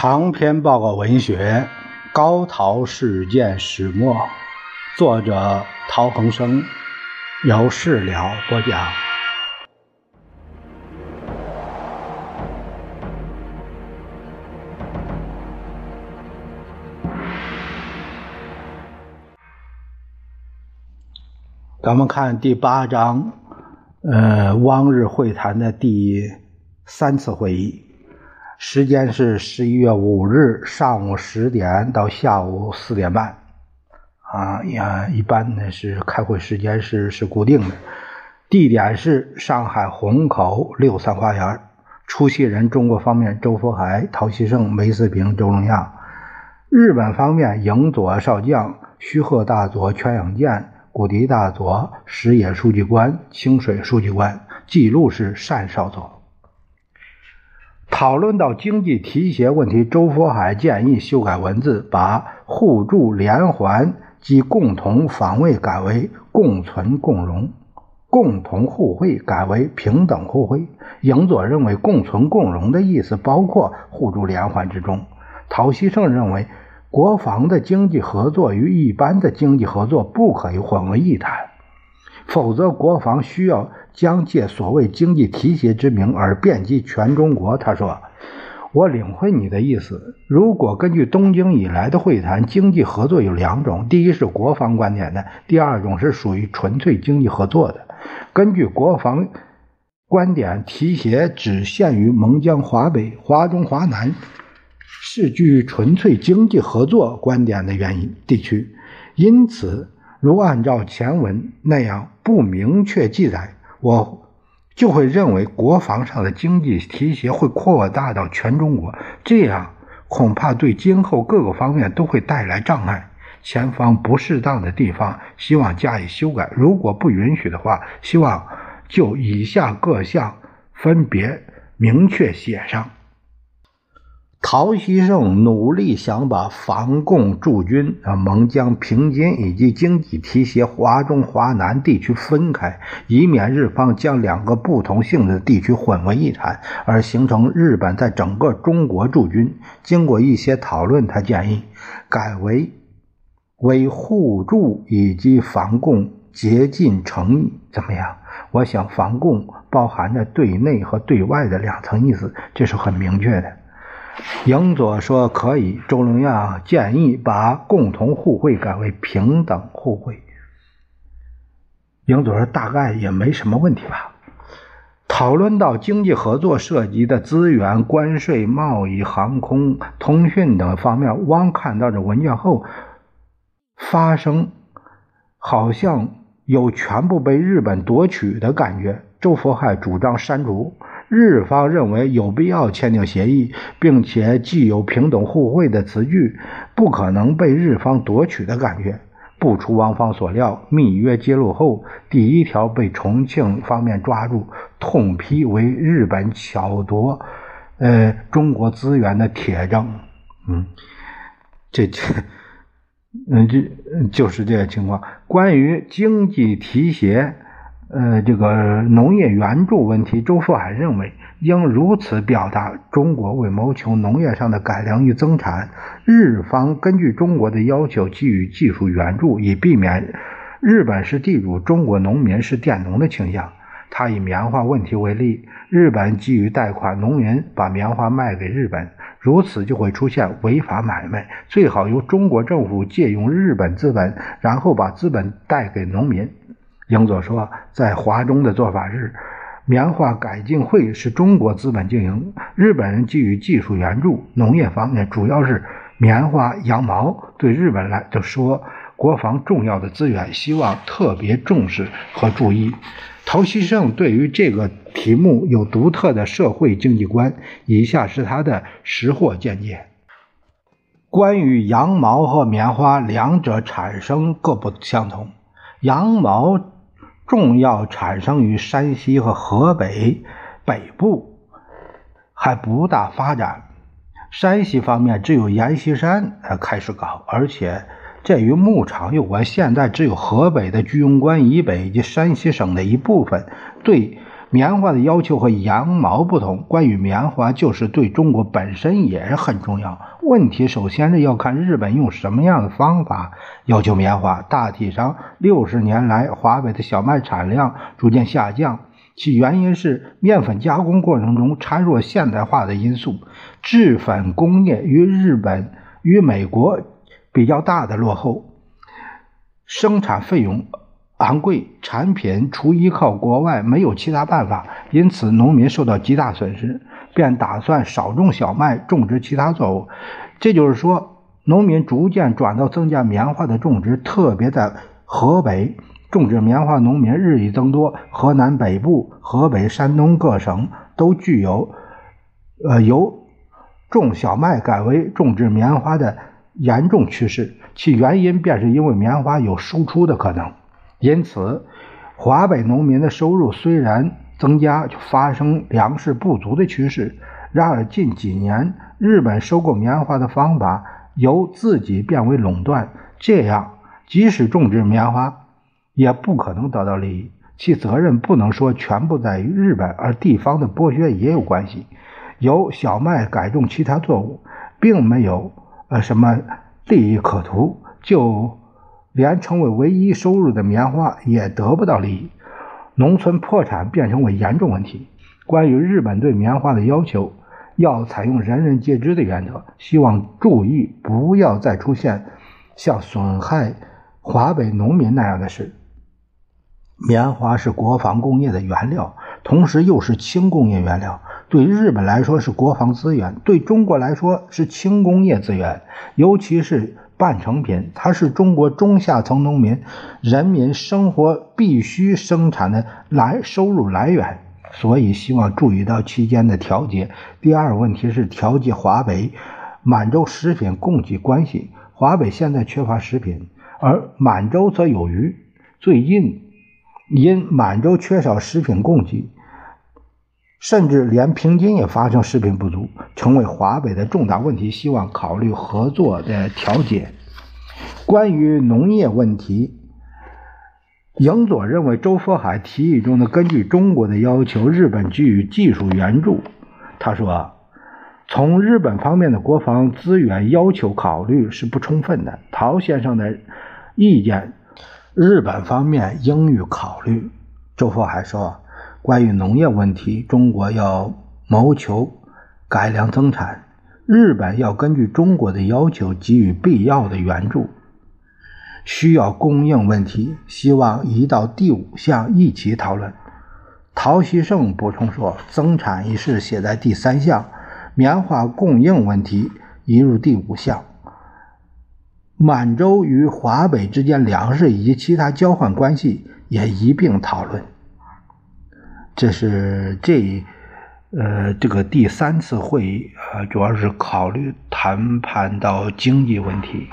长篇报告文学《高陶事件始末》，作者陶恒生，由事了播讲。咱们看第八章，呃，汪日会谈的第三次会议。时间是十一月五日上午十点到下午四点半，啊呀，一般呢是开会时间是是固定的，地点是上海虹口六三花园，出席人中国方面周佛海、陶希圣、梅思平、周龙亚，日本方面影佐少将、须贺大佐、全养健、古迪大佐、石野书记官、清水书记官，记录是单少佐。讨论到经济提携问题，周佛海建议修改文字，把互助连环及共同防卫改为共存共荣，共同互惠改为平等互惠。影佐认为共存共荣的意思包括互助连环之中。陶希圣认为国防的经济合作与一般的经济合作不可以混为一谈。否则，国防需要将借所谓经济提携之名而遍及全中国。他说：“我领会你的意思。如果根据东京以来的会谈，经济合作有两种：第一是国防观点的，第二种是属于纯粹经济合作的。根据国防观点，提携只限于蒙江、华北、华中、华南，是具纯粹经济合作观点的原因地区。因此。”如按照前文那样不明确记载，我就会认为国防上的经济提携会扩大到全中国，这样恐怕对今后各个方面都会带来障碍。前方不适当的地方，希望加以修改。如果不允许的话，希望就以下各项分别明确写上。陶希圣努力想把防共驻军啊、蒙江、平津以及经济提携华中、华南地区分开，以免日方将两个不同性质的地区混为一谈，而形成日本在整个中国驻军。经过一些讨论，他建议改为为互助以及防共竭尽诚意。怎么样？我想防共包含着对内和对外的两层意思，这是很明确的。影佐说可以，周龙亚建议把共同互惠改为平等互惠。影佐说大概也没什么问题吧。讨论到经济合作涉及的资源、关税、贸易、航空、通讯等方面，汪看到这文件后，发生好像有全部被日本夺取的感觉。周佛海主张删除。日方认为有必要签订协议，并且既有平等互惠的词句，不可能被日方夺取的感觉。不出王方所料，密约揭露后，第一条被重庆方面抓住，痛批为日本巧夺，呃，中国资源的铁证。嗯，这这，嗯，这就是这个情况。关于经济提携。呃，这个农业援助问题，周佛海认为应如此表达：中国为谋求农业上的改良与增产，日方根据中国的要求给予技术援助，以避免日本是地主，中国农民是佃农的倾向。他以棉花问题为例，日本给予贷款，农民把棉花卖给日本，如此就会出现违法买卖。最好由中国政府借用日本资本，然后把资本贷给农民。英佐说，在华中的做法是，棉花改进会是中国资本经营，日本人给予技术援助，农业方面主要是棉花、羊毛。对日本来说，国防重要的资源，希望特别重视和注意。陶希圣对于这个题目有独特的社会经济观，以下是他的识货见解：关于羊毛和棉花，两者产生各不相同，羊毛。重要产生于山西和河北北部，还不大发展。山西方面只有阎锡山呃开始搞，而且这与牧场有关。现在只有河北的居庸关以北以及山西省的一部分对棉花的要求和羊毛不同，关于棉花就是对中国本身也是很重要。问题首先是要看日本用什么样的方法要求棉花。大体上，六十年来华北的小麦产量逐渐下降，其原因是面粉加工过程中掺入现代化的因素，制粉工业与日本与美国比较大的落后，生产费用。昂贵产品除依靠国外没有其他办法，因此农民受到极大损失，便打算少种小麦，种植其他作物。这就是说，农民逐渐转到增加棉花的种植，特别在河北种植棉花农民日益增多。河南北部、河北、山东各省都具有，呃，由种小麦改为种植棉花的严重趋势。其原因便是因为棉花有输出的可能。因此，华北农民的收入虽然增加，就发生粮食不足的趋势。然而，近几年日本收购棉花的方法由自己变为垄断，这样即使种植棉花，也不可能得到利益。其责任不能说全部在于日本，而地方的剥削也有关系。由小麦改种其他作物，并没有呃什么利益可图，就。连成为唯一收入的棉花也得不到利益，农村破产变成为严重问题。关于日本对棉花的要求，要采用人人皆知的原则，希望注意不要再出现像损害华北农民那样的事。棉花是国防工业的原料，同时又是轻工业原料，对日本来说是国防资源，对中国来说是轻工业资源，尤其是。半成品，它是中国中下层农民人民生活必须生产的来收入来源，所以希望注意到期间的调节。第二个问题是调节华北、满洲食品供给关系。华北现在缺乏食品，而满洲则有余。最近因满洲缺少食品供给。甚至连平津也发生食品不足，成为华北的重大问题。希望考虑合作的调解。关于农业问题，影佐认为周佛海提议中的根据中国的要求，日本给予技术援助。他说，从日本方面的国防资源要求考虑是不充分的。陶先生的意见，日本方面应予考虑。周佛海说。关于农业问题，中国要谋求改良增产，日本要根据中国的要求给予必要的援助。需要供应问题，希望移到第五项一起讨论。陶希圣补充说，增产一事写在第三项，棉花供应问题移入第五项。满洲与华北之间粮食以及其他交换关系也一并讨论。这是这，呃，这个第三次会议，呃，主要是考虑谈判到经济问题。